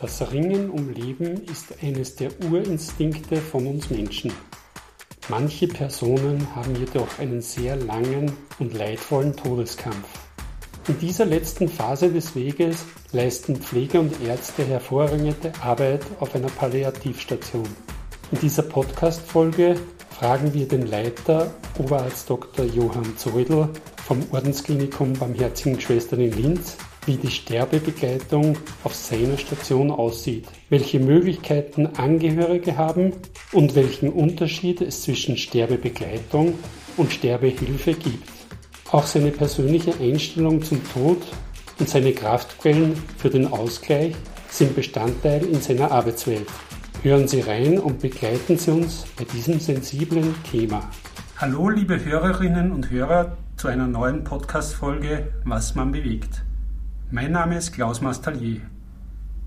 Das Ringen um Leben ist eines der Urinstinkte von uns Menschen. Manche Personen haben jedoch einen sehr langen und leidvollen Todeskampf. In dieser letzten Phase des Weges leisten Pfleger und Ärzte hervorragende Arbeit auf einer Palliativstation. In dieser Podcast-Folge fragen wir den Leiter, Oberarzt Dr. Johann Zoidl vom Ordensklinikum Barmherzigen Schwestern in Linz, wie die Sterbebegleitung auf seiner Station aussieht, welche Möglichkeiten Angehörige haben und welchen Unterschied es zwischen Sterbebegleitung und Sterbehilfe gibt. Auch seine persönliche Einstellung zum Tod und seine Kraftquellen für den Ausgleich sind Bestandteil in seiner Arbeitswelt. Hören Sie rein und begleiten Sie uns bei diesem sensiblen Thema. Hallo liebe Hörerinnen und Hörer zu einer neuen Podcast-Folge Was man bewegt. Mein Name ist Klaus Mastalier.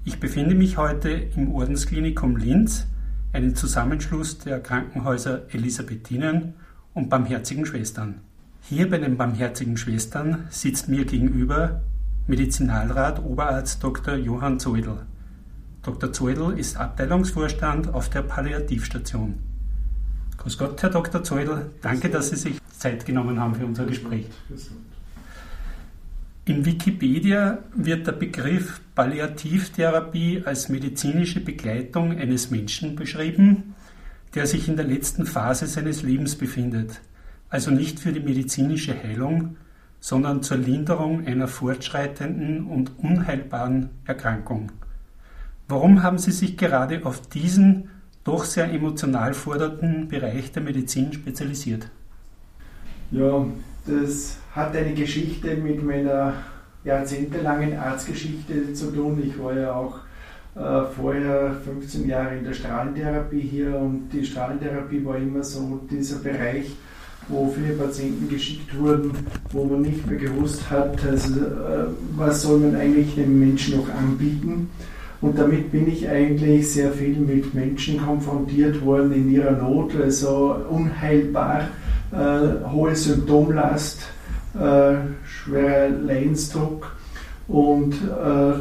Ich befinde mich heute im Ordensklinikum Linz, einem Zusammenschluss der Krankenhäuser Elisabethinen und Barmherzigen Schwestern. Hier bei den Barmherzigen Schwestern sitzt mir gegenüber Medizinalrat Oberarzt Dr. Johann Zoidl. Dr. Zoidl ist Abteilungsvorstand auf der Palliativstation. Grüß Gott, Herr Dr. Zoidl. Danke, dass Sie sich Zeit genommen haben für unser Gespräch. In Wikipedia wird der Begriff Palliativtherapie als medizinische Begleitung eines Menschen beschrieben, der sich in der letzten Phase seines Lebens befindet, also nicht für die medizinische Heilung, sondern zur Linderung einer fortschreitenden und unheilbaren Erkrankung. Warum haben Sie sich gerade auf diesen doch sehr emotional fordernden Bereich der Medizin spezialisiert? Ja, das hat eine Geschichte mit meiner jahrzehntelangen Arztgeschichte zu tun. Ich war ja auch äh, vorher 15 Jahre in der Strahlentherapie hier und die Strahlentherapie war immer so dieser Bereich, wo viele Patienten geschickt wurden, wo man nicht mehr gewusst hat, also, äh, was soll man eigentlich dem Menschen noch anbieten. Und damit bin ich eigentlich sehr viel mit Menschen konfrontiert worden in ihrer Not, also unheilbar, äh, hohe Symptomlast, äh, schwerer Leidensdruck und äh,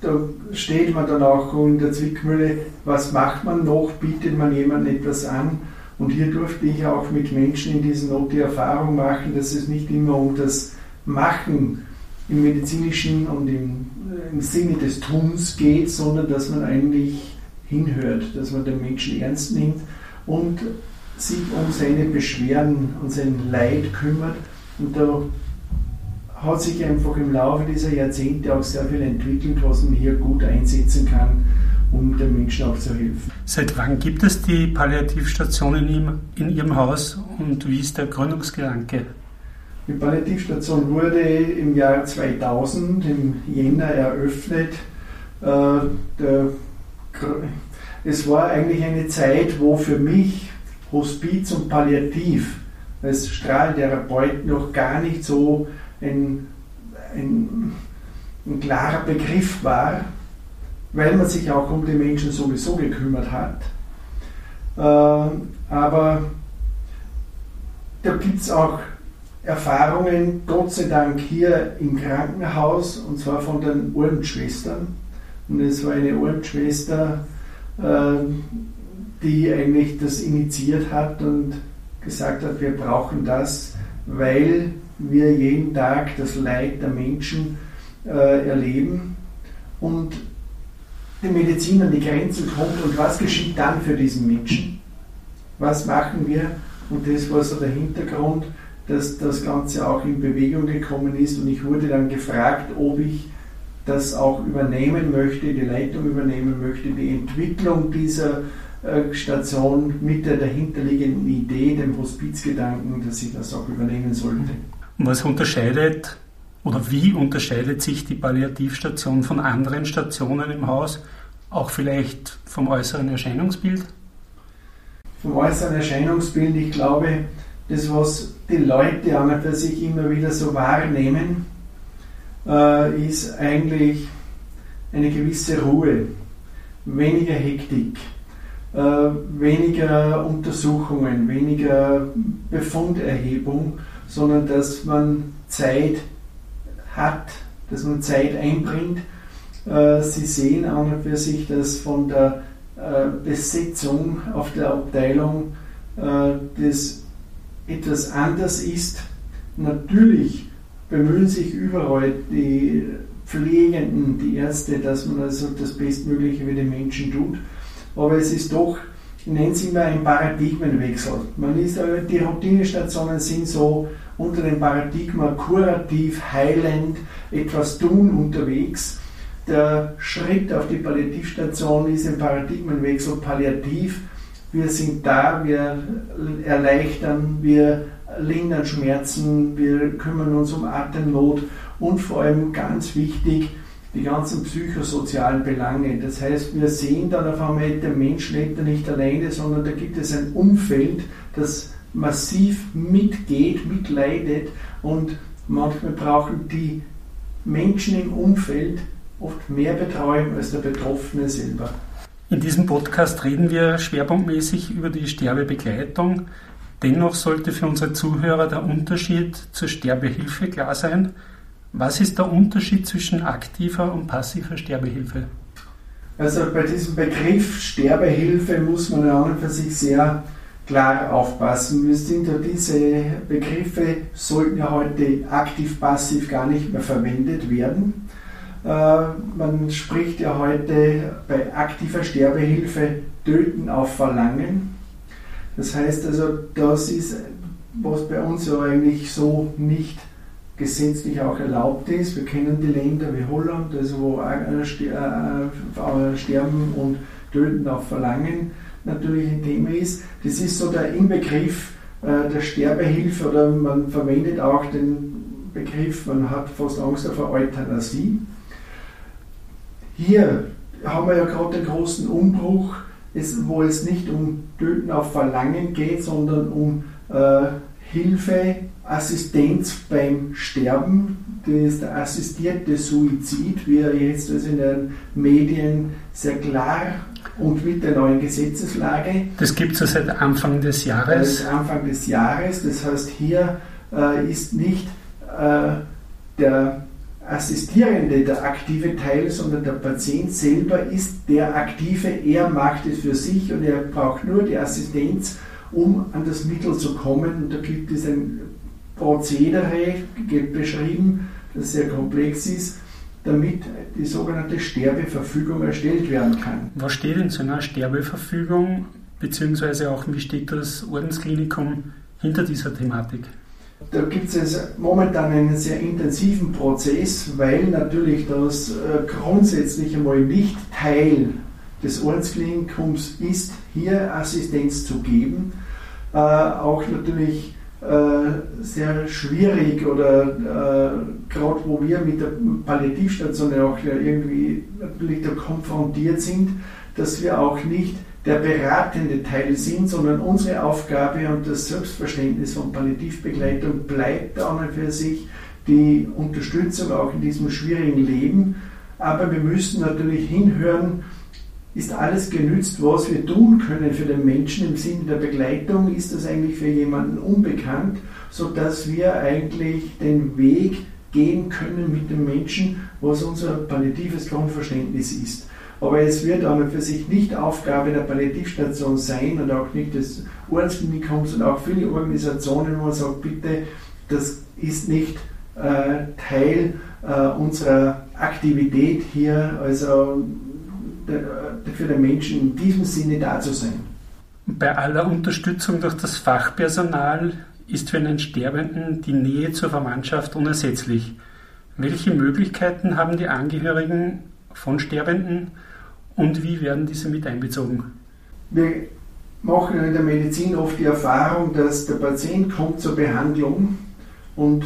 da steht man dann auch in der Zwickmühle, was macht man noch, bietet man jemandem etwas an? Und hier durfte ich auch mit Menschen in dieser Not die Erfahrung machen, dass es nicht immer um das Machen im medizinischen und im, im Sinne des Tuns geht, sondern dass man eigentlich hinhört, dass man den Menschen ernst nimmt und sich um seine Beschwerden und sein Leid kümmert. Und da hat sich einfach im Laufe dieser Jahrzehnte auch sehr viel entwickelt, was man hier gut einsetzen kann, um den Menschen auch zu helfen. Seit wann gibt es die Palliativstation in, ihm, in Ihrem Haus und wie ist der Gründungsgedanke? Die Palliativstation wurde im Jahr 2000 im Jänner eröffnet. Äh, es war eigentlich eine Zeit, wo für mich Hospiz und Palliativ als Strahlentherapeut noch gar nicht so ein, ein, ein klarer Begriff war, weil man sich auch um die Menschen sowieso gekümmert hat. Äh, aber da gibt es auch Erfahrungen, Gott sei Dank hier im Krankenhaus, und zwar von den Ordensschwestern. Und es war eine Ordensschwester, äh, die eigentlich das initiiert hat und gesagt hat, wir brauchen das, weil wir jeden Tag das Leid der Menschen äh, erleben und die Medizin an die Grenzen kommt und was geschieht dann für diesen Menschen? Was machen wir? Und das war so der Hintergrund, dass das Ganze auch in Bewegung gekommen ist und ich wurde dann gefragt, ob ich das auch übernehmen möchte, die Leitung übernehmen möchte, die Entwicklung dieser Station mit der dahinterliegenden Idee, dem Hospizgedanken, dass ich das auch übernehmen sollte. Was unterscheidet oder wie unterscheidet sich die Palliativstation von anderen Stationen im Haus, auch vielleicht vom äußeren Erscheinungsbild? Vom äußeren Erscheinungsbild, ich glaube, das, was die Leute an und für sich immer wieder so wahrnehmen, äh, ist eigentlich eine gewisse Ruhe, weniger Hektik, äh, weniger Untersuchungen, weniger Befunderhebung, sondern dass man Zeit hat, dass man Zeit einbringt, Äh, Sie sehen an und für sich, dass von der äh, Besetzung auf der Abteilung das etwas anders ist. Natürlich bemühen sich überall die Pflegenden, die Ärzte, dass man also das Bestmögliche für die Menschen tut. Aber es ist doch, ich nenne es immer ein Paradigmenwechsel. Man ist, die Routinestationen sind so unter dem Paradigma kurativ, heilend, etwas tun unterwegs. Der Schritt auf die Palliativstation ist ein Paradigmenwechsel palliativ. Wir sind da, wir erleichtern, wir lindern Schmerzen, wir kümmern uns um Atemnot und vor allem ganz wichtig, die ganzen psychosozialen Belange. Das heißt, wir sehen dann auf einmal, der Mensch lebt da nicht alleine, sondern da gibt es ein Umfeld, das massiv mitgeht, mitleidet und manchmal brauchen die Menschen im Umfeld oft mehr Betreuung als der Betroffene selber. In diesem Podcast reden wir schwerpunktmäßig über die Sterbebegleitung. Dennoch sollte für unsere Zuhörer der Unterschied zur Sterbehilfe klar sein. Was ist der Unterschied zwischen aktiver und passiver Sterbehilfe? Also bei diesem Begriff Sterbehilfe muss man ja für sich sehr klar aufpassen. Wir sind ja diese Begriffe sollten ja heute aktiv-passiv gar nicht mehr verwendet werden. Äh, man spricht ja heute bei aktiver Sterbehilfe Töten auf Verlangen. Das heißt also, das ist, was bei uns ja eigentlich so nicht gesetzlich auch erlaubt ist. Wir kennen die Länder wie Holland, also wo äh, äh, Sterben und Töten auf Verlangen natürlich ein Thema ist. Das ist so der Inbegriff äh, der Sterbehilfe oder man verwendet auch den Begriff, man hat fast Angst vor Euthanasie. Hier haben wir ja gerade den großen Umbruch, wo es nicht um Töten auf Verlangen geht, sondern um äh, Hilfe, Assistenz beim Sterben. Das ist der assistierte Suizid, wie er jetzt also in den Medien sehr klar und mit der neuen Gesetzeslage. Das gibt es ja seit Anfang des Jahres. Seit Anfang des Jahres. Das heißt, hier äh, ist nicht äh, der Assistierende der aktive Teil, sondern der Patient selber ist der Aktive. Er macht es für sich und er braucht nur die Assistenz, um an das Mittel zu kommen. Und da gibt es ein Prozedere beschrieben, das sehr komplex ist damit die sogenannte Sterbeverfügung erstellt werden kann. Was steht in so einer Sterbeverfügung, beziehungsweise auch wie steht das Ordensklinikum hinter dieser Thematik? Da gibt es momentan einen sehr intensiven Prozess, weil natürlich das äh, grundsätzlich einmal nicht Teil des Ordensklinikums ist, hier Assistenz zu geben. Äh, auch natürlich äh, sehr schwierig oder äh, gerade wo wir mit der Palliativstation auch irgendwie konfrontiert sind, dass wir auch nicht der beratende Teil sind, sondern unsere Aufgabe und das Selbstverständnis von Palliativbegleitung bleibt an und für sich die Unterstützung auch in diesem schwierigen Leben. Aber wir müssen natürlich hinhören, ist alles genützt, was wir tun können für den Menschen im Sinne der Begleitung? Ist das eigentlich für jemanden unbekannt, sodass wir eigentlich den Weg gehen können mit dem Menschen, was unser palliatives Grundverständnis ist? Aber es wird an und für sich nicht Aufgabe der Palliativstation sein und auch nicht des Ordensklinikums und auch viele Organisationen, wo man sagt, bitte, das ist nicht äh, Teil äh, unserer Aktivität hier. Also für den Menschen in diesem Sinne da zu sein. Bei aller Unterstützung durch das Fachpersonal ist für einen Sterbenden die Nähe zur Verwandtschaft unersetzlich. Welche Möglichkeiten haben die Angehörigen von Sterbenden und wie werden diese mit einbezogen? Wir machen in der Medizin oft die Erfahrung, dass der Patient kommt zur Behandlung und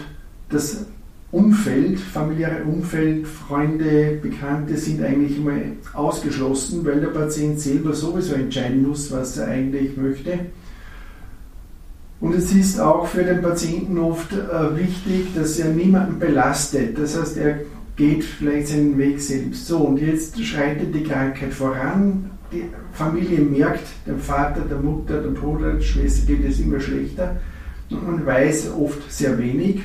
das Umfeld, familiäre Umfeld, Freunde, Bekannte sind eigentlich immer ausgeschlossen, weil der Patient selber sowieso entscheiden muss, was er eigentlich möchte. Und es ist auch für den Patienten oft äh, wichtig, dass er niemanden belastet. Das heißt, er geht vielleicht seinen Weg selbst. So, und jetzt schreitet die Krankheit voran. Die Familie merkt, dem Vater, der Mutter, dem Bruder, der Schwester geht es immer schlechter. Und man weiß oft sehr wenig.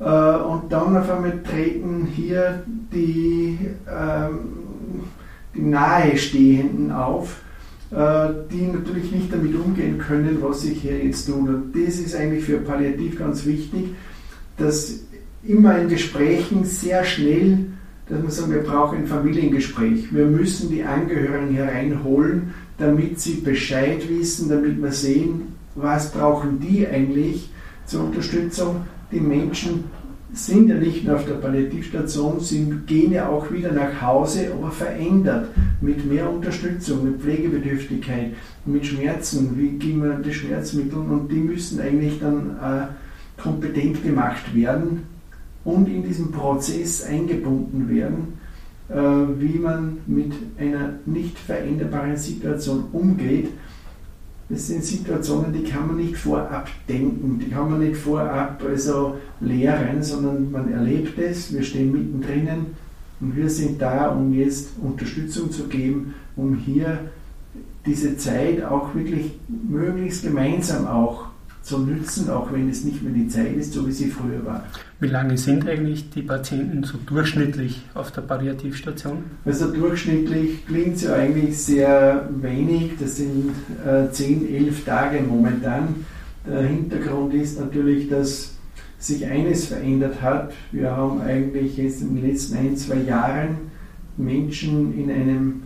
Äh, und dann auf einmal treten hier die, ähm, die Nahestehenden auf, äh, die natürlich nicht damit umgehen können, was ich hier jetzt tue. Und das ist eigentlich für Palliativ ganz wichtig, dass immer in Gesprächen sehr schnell, dass man sagt, wir brauchen ein Familiengespräch. Wir müssen die Angehörigen hereinholen, damit sie Bescheid wissen, damit wir sehen, was brauchen die eigentlich zur Unterstützung. Die Menschen sind ja nicht nur auf der Palliativstation, sie gehen ja auch wieder nach Hause, aber verändert, mit mehr Unterstützung, mit Pflegebedürftigkeit, mit Schmerzen, wie geben wir die Schmerzmittel? Und die müssen eigentlich dann äh, kompetent gemacht werden und in diesen Prozess eingebunden werden, äh, wie man mit einer nicht veränderbaren Situation umgeht das sind Situationen, die kann man nicht vorab denken, die kann man nicht vorab also lehren, sondern man erlebt es, wir stehen mittendrin und wir sind da, um jetzt Unterstützung zu geben, um hier diese Zeit auch wirklich möglichst gemeinsam auch zu nützen, auch wenn es nicht mehr die Zeit ist, so wie sie früher war. Wie lange sind eigentlich die Patienten so durchschnittlich auf der Palliativstation? Also durchschnittlich klingt es ja eigentlich sehr wenig, das sind äh, 10, 11 Tage momentan. Der Hintergrund ist natürlich, dass sich eines verändert hat. Wir haben eigentlich jetzt in den letzten ein, zwei Jahren Menschen in einem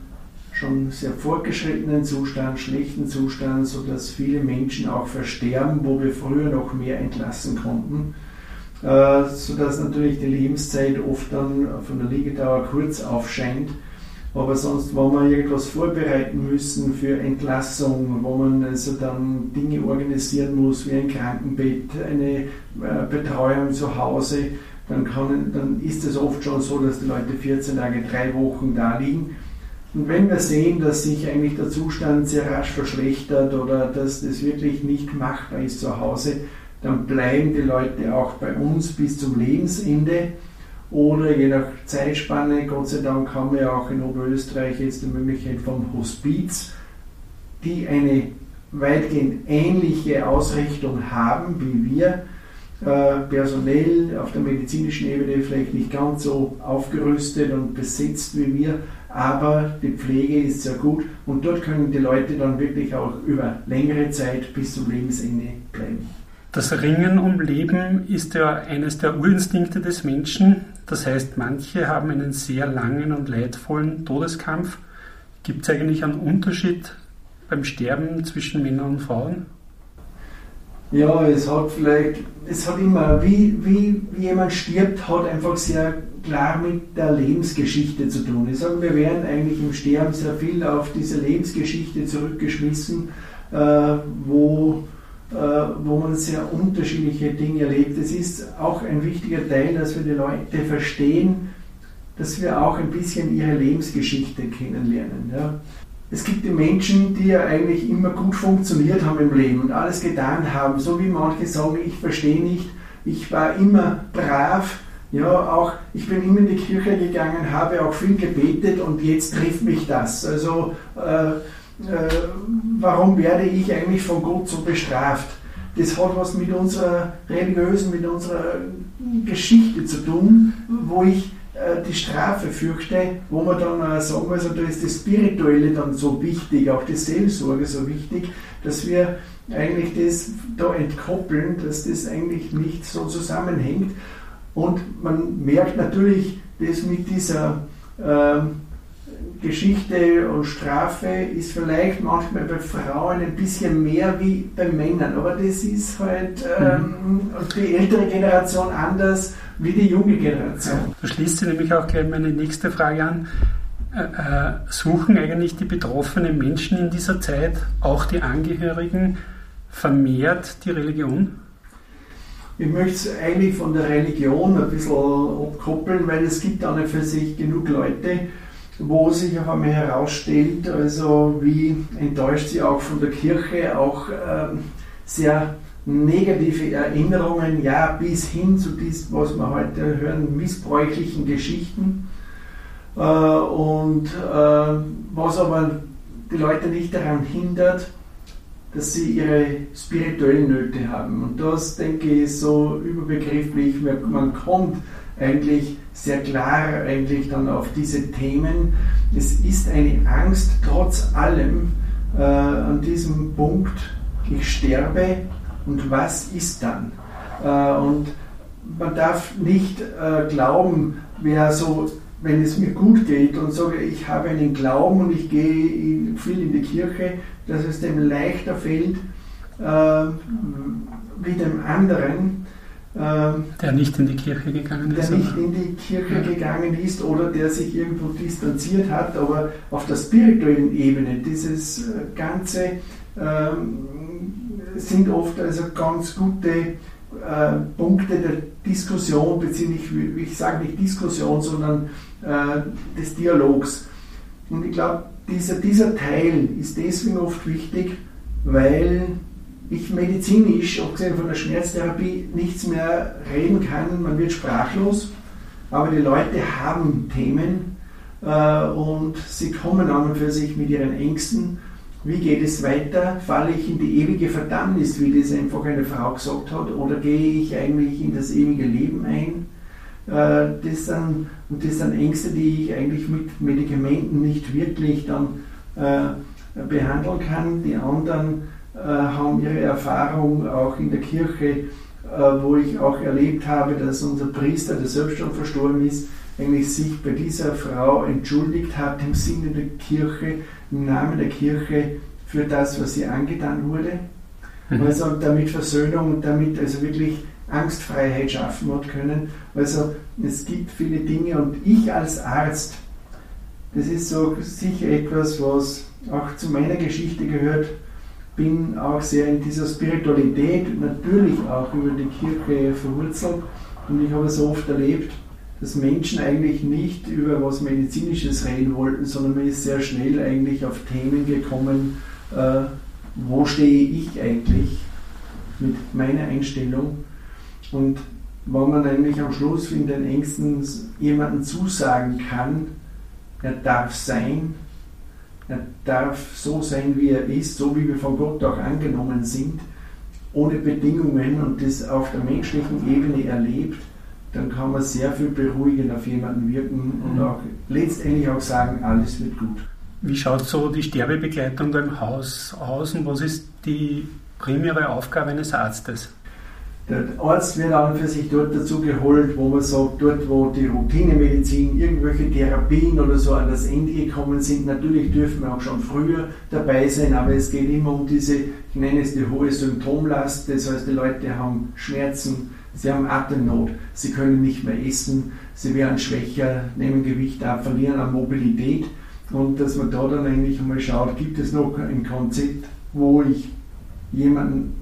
schon sehr fortgeschrittenen Zustand, schlechten Zustand, sodass viele Menschen auch versterben, wo wir früher noch mehr entlassen konnten, äh, sodass natürlich die Lebenszeit oft dann von der Liegedauer kurz aufscheint. Aber sonst, wo wir irgendwas vorbereiten müssen für Entlassung, wo man also dann Dinge organisieren muss, wie ein Krankenbett, eine äh, Betreuung zu Hause, dann, kann, dann ist es oft schon so, dass die Leute 14 Tage, drei Wochen da liegen und wenn wir sehen, dass sich eigentlich der Zustand sehr rasch verschlechtert oder dass das wirklich nicht machbar ist zu Hause, dann bleiben die Leute auch bei uns bis zum Lebensende. Oder je nach Zeitspanne, Gott sei Dank haben wir auch in Oberösterreich jetzt die Möglichkeit vom Hospiz, die eine weitgehend ähnliche Ausrichtung haben wie wir, äh, personell auf der medizinischen Ebene vielleicht nicht ganz so aufgerüstet und besetzt wie wir, aber die Pflege ist sehr gut und dort können die Leute dann wirklich auch über längere Zeit bis zum Lebensende bleiben. Das Ringen um Leben ist ja eines der Urinstinkte des Menschen. Das heißt, manche haben einen sehr langen und leidvollen Todeskampf. Gibt es eigentlich einen Unterschied beim Sterben zwischen Männern und Frauen? Ja, es hat vielleicht, es hat immer, wie, wie, wie jemand stirbt, hat einfach sehr klar mit der Lebensgeschichte zu tun. Ich sage, wir werden eigentlich im Sterben sehr viel auf diese Lebensgeschichte zurückgeschmissen, äh, wo, äh, wo man sehr unterschiedliche Dinge erlebt. Es ist auch ein wichtiger Teil, dass wir die Leute verstehen, dass wir auch ein bisschen ihre Lebensgeschichte kennenlernen. Ja. Es gibt die Menschen, die ja eigentlich immer gut funktioniert haben im Leben und alles getan haben, so wie manche sagen, ich verstehe nicht, ich war immer brav, ja, auch ich bin immer in die Kirche gegangen, habe auch viel gebetet und jetzt trifft mich das. Also äh, äh, warum werde ich eigentlich von Gott so bestraft? Das hat was mit unserer religiösen, mit unserer Geschichte zu tun, wo ich die Strafe fürchte, wo man dann sagen, also da ist das Spirituelle dann so wichtig, auch die Seelsorge so wichtig, dass wir eigentlich das da entkoppeln, dass das eigentlich nicht so zusammenhängt. Und man merkt natürlich, dass mit dieser äh, Geschichte und Strafe ist vielleicht manchmal bei Frauen ein bisschen mehr wie bei Männern. Aber das ist halt ähm, die ältere Generation anders wie die junge Generation. Da schließt sich nämlich auch gleich meine nächste Frage an. Äh, äh, suchen eigentlich die betroffenen Menschen in dieser Zeit, auch die Angehörigen, vermehrt die Religion? Ich möchte es eigentlich von der Religion ein bisschen abkoppeln, weil es gibt an und für sich genug Leute, wo sich auf einmal herausstellt, also wie enttäuscht sie auch von der Kirche, auch ähm, sehr negative Erinnerungen, ja, bis hin zu diesem, was wir heute hören, missbräuchlichen Geschichten. Äh, und äh, was aber die Leute nicht daran hindert, dass sie ihre spirituellen Nöte haben. Und das, denke ich, ist so überbegrifflich, man kommt eigentlich sehr klar eigentlich dann auf diese Themen. Es ist eine Angst trotz allem äh, an diesem Punkt, ich sterbe und was ist dann? Äh, und man darf nicht äh, glauben, wer so wenn es mir gut geht und sage, ich habe einen Glauben und ich gehe viel in die Kirche, dass es dem leichter fällt, äh, wie dem anderen, äh, der nicht in die Kirche gegangen ist. Der nicht in die Kirche gegangen ist oder der sich irgendwo distanziert hat, aber auf der spirituellen Ebene, dieses Ganze äh, sind oft also ganz gute äh, Punkte der Diskussion, beziehungsweise ich, sage nicht Diskussion, sondern äh, des Dialogs. Und ich glaube, dieser, dieser Teil ist deswegen oft wichtig, weil ich medizinisch, abgesehen von der Schmerztherapie, nichts mehr reden kann. Man wird sprachlos, aber die Leute haben Themen äh, und sie kommen an und für sich mit ihren Ängsten wie geht es weiter? Falle ich in die ewige Verdammnis, wie das einfach eine Frau gesagt hat, oder gehe ich eigentlich in das ewige Leben ein? Äh, das sind, und das sind Ängste, die ich eigentlich mit Medikamenten nicht wirklich dann äh, behandeln kann. Die anderen äh, haben ihre Erfahrung auch in der Kirche, wo ich auch erlebt habe, dass unser Priester, der selbst schon verstorben ist, eigentlich sich bei dieser Frau entschuldigt hat im Sinne der Kirche, im Namen der Kirche für das, was ihr angetan wurde. Mhm. Also damit Versöhnung und damit also wirklich Angstfreiheit schaffen hat können. Also es gibt viele Dinge und ich als Arzt, das ist so sicher etwas, was auch zu meiner Geschichte gehört, bin auch sehr in dieser Spiritualität, natürlich auch über die Kirche verwurzelt und ich habe es so oft erlebt, dass Menschen eigentlich nicht über was Medizinisches reden wollten, sondern man ist sehr schnell eigentlich auf Themen gekommen, äh, wo stehe ich eigentlich mit meiner Einstellung. Und wenn man eigentlich am Schluss in den Ängsten jemandem zusagen kann, er darf sein, er darf so sein, wie er ist, so wie wir von Gott auch angenommen sind, ohne Bedingungen und das auf der menschlichen Ebene erlebt, dann kann man sehr viel beruhigend auf jemanden wirken und mhm. auch letztendlich auch sagen, alles wird gut. Wie schaut so die Sterbebegleitung im Haus aus und was ist die primäre Aufgabe eines Arztes? Der Arzt wird an und für sich dort dazu geholt, wo man sagt, dort wo die Routinemedizin, irgendwelche Therapien oder so an das Ende gekommen sind. Natürlich dürfen wir auch schon früher dabei sein, aber es geht immer um diese, ich nenne es die hohe Symptomlast. Das heißt, die Leute haben Schmerzen, Sie haben Atemnot, sie können nicht mehr essen, sie werden schwächer, nehmen Gewicht ab, verlieren an Mobilität. Und dass man da dann eigentlich mal schaut, gibt es noch ein Konzept, wo ich jemanden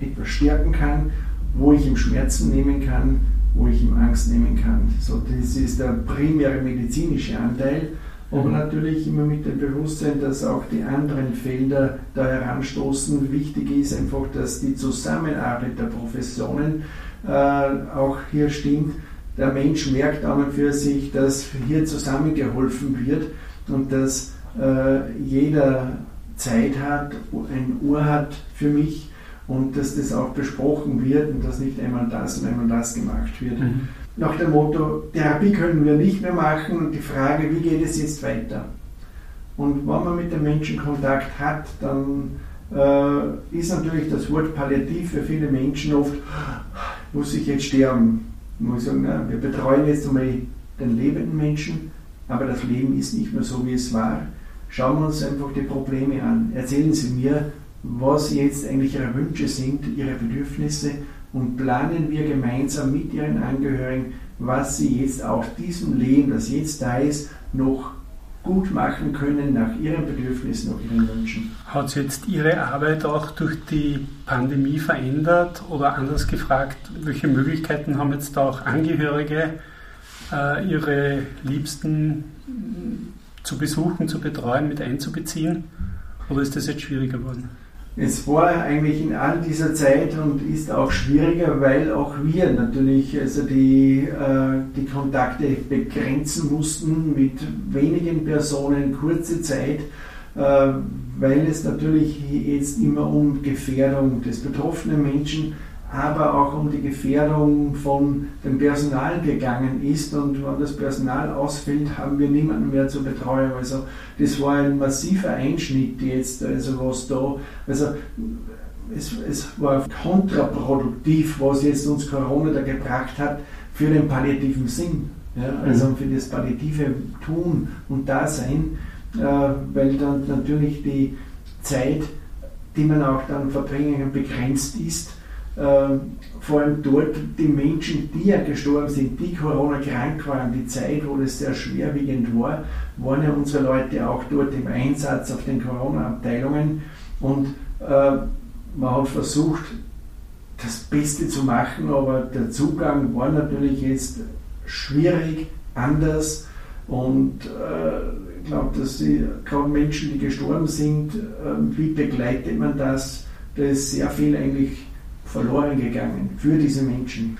etwas stärken kann, wo ich ihm Schmerzen nehmen kann, wo ich ihm Angst nehmen kann. So, das ist der primäre medizinische Anteil. Aber natürlich immer mit dem Bewusstsein, dass auch die anderen Felder da heranstoßen. Wichtig ist einfach, dass die Zusammenarbeit der Professionen äh, auch hier stimmt. Der Mensch merkt an und für sich, dass hier zusammengeholfen wird und dass äh, jeder Zeit hat, ein Uhr hat für mich und dass das auch besprochen wird und dass nicht einmal das und einmal das gemacht wird. Mhm nach dem Motto, Therapie können wir nicht mehr machen und die Frage, wie geht es jetzt weiter? Und wenn man mit dem Menschen Kontakt hat, dann äh, ist natürlich das Wort Palliativ für viele Menschen oft, muss ich jetzt sterben? Ich muss sagen, na, wir betreuen jetzt einmal den lebenden Menschen, aber das Leben ist nicht mehr so, wie es war. Schauen wir uns einfach die Probleme an. Erzählen Sie mir, was jetzt eigentlich Ihre Wünsche sind, Ihre Bedürfnisse und planen wir gemeinsam mit Ihren Angehörigen, was Sie jetzt aus diesem Leben, das jetzt da ist, noch gut machen können nach Ihren Bedürfnissen, nach Ihren Wünschen. Hat sich jetzt Ihre Arbeit auch durch die Pandemie verändert oder anders gefragt, welche Möglichkeiten haben jetzt auch Angehörige, äh, ihre Liebsten zu besuchen, zu betreuen, mit einzubeziehen? Oder ist das jetzt schwieriger geworden? Es war eigentlich in all dieser Zeit und ist auch schwieriger, weil auch wir natürlich also die, äh, die Kontakte begrenzen mussten mit wenigen Personen, kurze Zeit. äh, weil es natürlich jetzt immer um Gefährdung des betroffenen Menschen, aber auch um die Gefährdung von dem Personal gegangen ist. Und wenn das Personal ausfällt, haben wir niemanden mehr zur Betreuung. Also das war ein massiver Einschnitt jetzt, also was da, also es, es war kontraproduktiv, was jetzt uns Corona da gebracht hat für den palliativen Sinn. Ja, also mhm. für das palliative Tun und Dasein, äh, weil dann natürlich die Zeit, die man auch dann verbringen kann, begrenzt ist. Äh, vor allem dort die Menschen, die ja gestorben sind, die Corona krank waren, die Zeit, wo das sehr schwerwiegend war, waren ja unsere Leute auch dort im Einsatz auf den Corona-Abteilungen und äh, man hat versucht, das Beste zu machen, aber der Zugang war natürlich jetzt schwierig, anders und äh, ich glaube, dass die gerade Menschen, die gestorben sind, äh, wie begleitet man das? Da ist sehr viel eigentlich verloren gegangen für diese Menschen.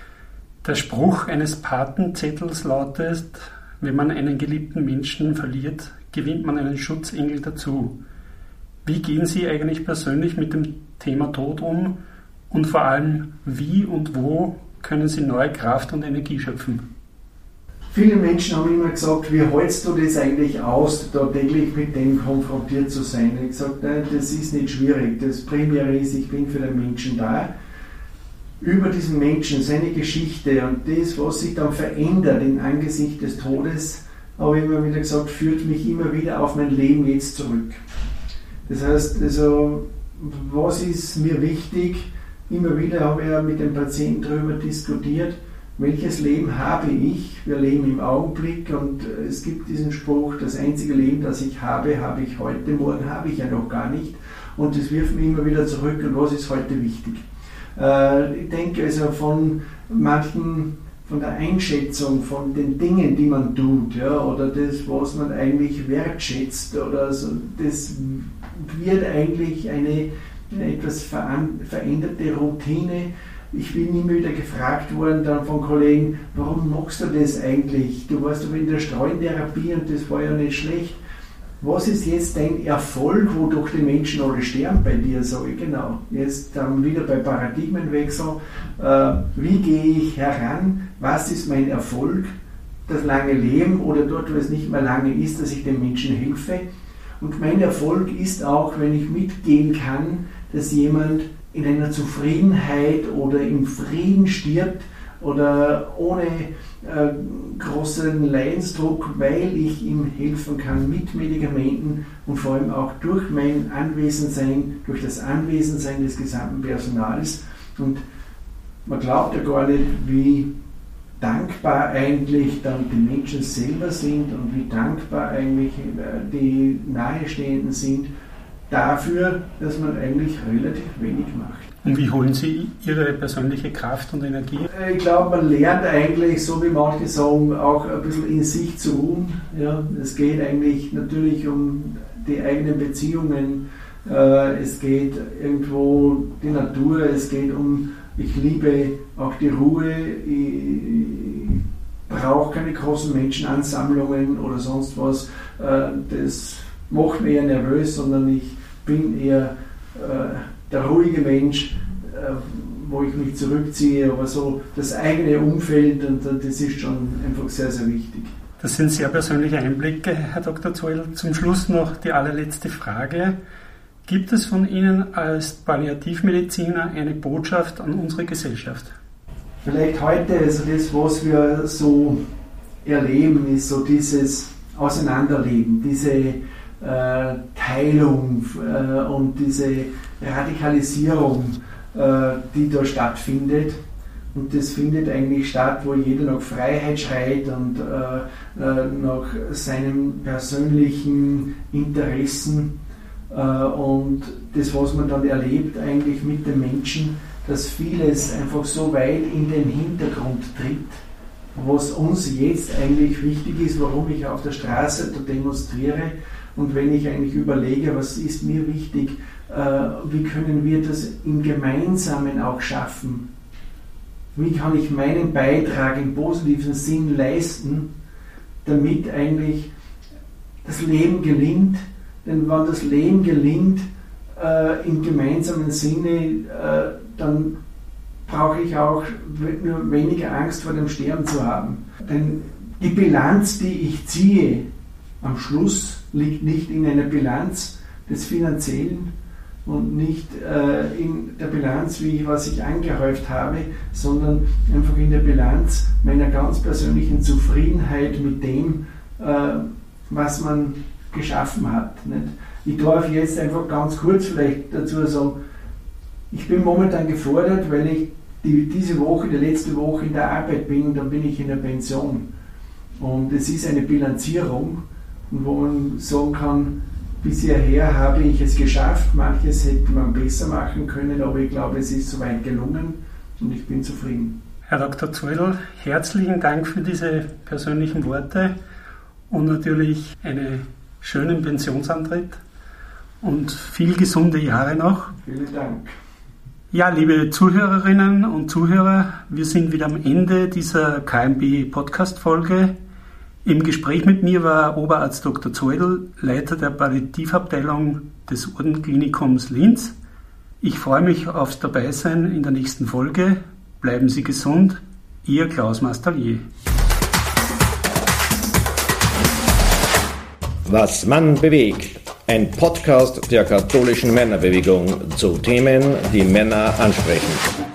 Der Spruch eines Patenzettels lautet, wenn man einen geliebten Menschen verliert, gewinnt man einen Schutzengel dazu. Wie gehen Sie eigentlich persönlich mit dem Thema Tod um und vor allem, wie und wo können Sie neue Kraft und Energie schöpfen? Viele Menschen haben immer gesagt, wie hältst du das eigentlich aus, da täglich mit dem konfrontiert zu sein? Ich habe gesagt, nein, das ist nicht schwierig. Das Primäre ist, ich bin für den Menschen da. Über diesen Menschen, seine Geschichte und das, was sich dann verändert in Angesicht des Todes, habe ich immer wieder gesagt, führt mich immer wieder auf mein Leben jetzt zurück. Das heißt, also, was ist mir wichtig? Immer wieder habe ich mit dem Patienten darüber diskutiert, welches Leben habe ich? Wir leben im Augenblick und es gibt diesen Spruch, das einzige Leben, das ich habe, habe ich heute, morgen habe ich ja noch gar nicht. Und das wirft mich immer wieder zurück und was ist heute wichtig? Äh, ich denke also von manchen, von der Einschätzung von den Dingen, die man tut, ja, oder das, was man eigentlich wertschätzt, oder so, das wird eigentlich eine, eine etwas veränderte Routine ich bin immer wieder gefragt worden dann von Kollegen, warum machst du das eigentlich? Du warst doch in der Streutherapie und das war ja nicht schlecht. Was ist jetzt dein Erfolg, wodurch die Menschen alle sterben bei dir? Ich genau. Jetzt dann wieder bei Paradigmenwechsel. Äh, wie gehe ich heran? Was ist mein Erfolg? Das lange Leben oder dort, wo es nicht mehr lange ist, dass ich den Menschen helfe. Und mein Erfolg ist auch, wenn ich mitgehen kann, dass jemand in einer Zufriedenheit oder im Frieden stirbt oder ohne äh, großen Leidensdruck, weil ich ihm helfen kann mit Medikamenten und vor allem auch durch mein Anwesensein, durch das Anwesensein des gesamten Personals. Und man glaubt ja gar nicht, wie dankbar eigentlich dann die Menschen selber sind und wie dankbar eigentlich äh, die Nahestehenden sind dafür, dass man eigentlich relativ wenig macht. Und wie holen Sie Ihre persönliche Kraft und Energie? Äh, ich glaube, man lernt eigentlich, so wie manche sagen, auch ein bisschen in sich zu ruhen. Ja, es geht eigentlich natürlich um die eigenen Beziehungen. Äh, es geht irgendwo die Natur, es geht um, ich liebe auch die Ruhe. Ich brauche keine großen Menschenansammlungen oder sonst was. Äh, das macht mich eher nervös, sondern ich bin eher der ruhige Mensch, äh, wo ich mich zurückziehe, aber so das eigene Umfeld und das ist schon einfach sehr, sehr wichtig. Das sind sehr persönliche Einblicke, Herr Dr. Zoll. Zum Schluss noch die allerletzte Frage. Gibt es von Ihnen als Palliativmediziner eine Botschaft an unsere Gesellschaft? Vielleicht heute, also das, was wir so erleben, ist so dieses Auseinanderleben, diese äh, Teilung äh, und diese Radikalisierung, äh, die da stattfindet. Und das findet eigentlich statt, wo jeder nach Freiheit schreit und äh, äh, nach seinen persönlichen Interessen. Äh, und das, was man dann erlebt eigentlich mit den Menschen, dass vieles einfach so weit in den Hintergrund tritt, was uns jetzt eigentlich wichtig ist, warum ich auf der Straße da demonstriere, und wenn ich eigentlich überlege, was ist mir wichtig, äh, wie können wir das im Gemeinsamen auch schaffen? Wie kann ich meinen Beitrag im positiven Sinn leisten, damit eigentlich das Leben gelingt, Denn wenn das Leben gelingt äh, im gemeinsamen Sinne, äh, dann brauche ich auch nur weniger Angst vor dem Sterben zu haben. Denn die Bilanz, die ich ziehe, am Schluss liegt nicht in einer Bilanz des Finanziellen und nicht äh, in der Bilanz, wie was ich angehäuft habe, sondern einfach in der Bilanz meiner ganz persönlichen Zufriedenheit mit dem, äh, was man geschaffen hat. Nicht? Ich darf jetzt einfach ganz kurz vielleicht dazu sagen, ich bin momentan gefordert, weil ich die, diese Woche, die letzte Woche in der Arbeit bin, dann bin ich in der Pension. Und es ist eine Bilanzierung, wo man sagen kann, bisher habe ich es geschafft, manches hätte man besser machen können, aber ich glaube, es ist soweit gelungen und ich bin zufrieden. Herr Dr. Zoedl, herzlichen Dank für diese persönlichen Worte und natürlich einen schönen Pensionsantritt und viel gesunde Jahre noch. Vielen Dank. Ja, liebe Zuhörerinnen und Zuhörer, wir sind wieder am Ende dieser KMB Podcast Folge. Im Gespräch mit mir war Oberarzt Dr. Zoedl, Leiter der Palliativabteilung des Ordenklinikums Linz. Ich freue mich aufs Dabeisein in der nächsten Folge. Bleiben Sie gesund. Ihr Klaus Mastallier. Was Mann bewegt. Ein Podcast der katholischen Männerbewegung zu Themen, die Männer ansprechen.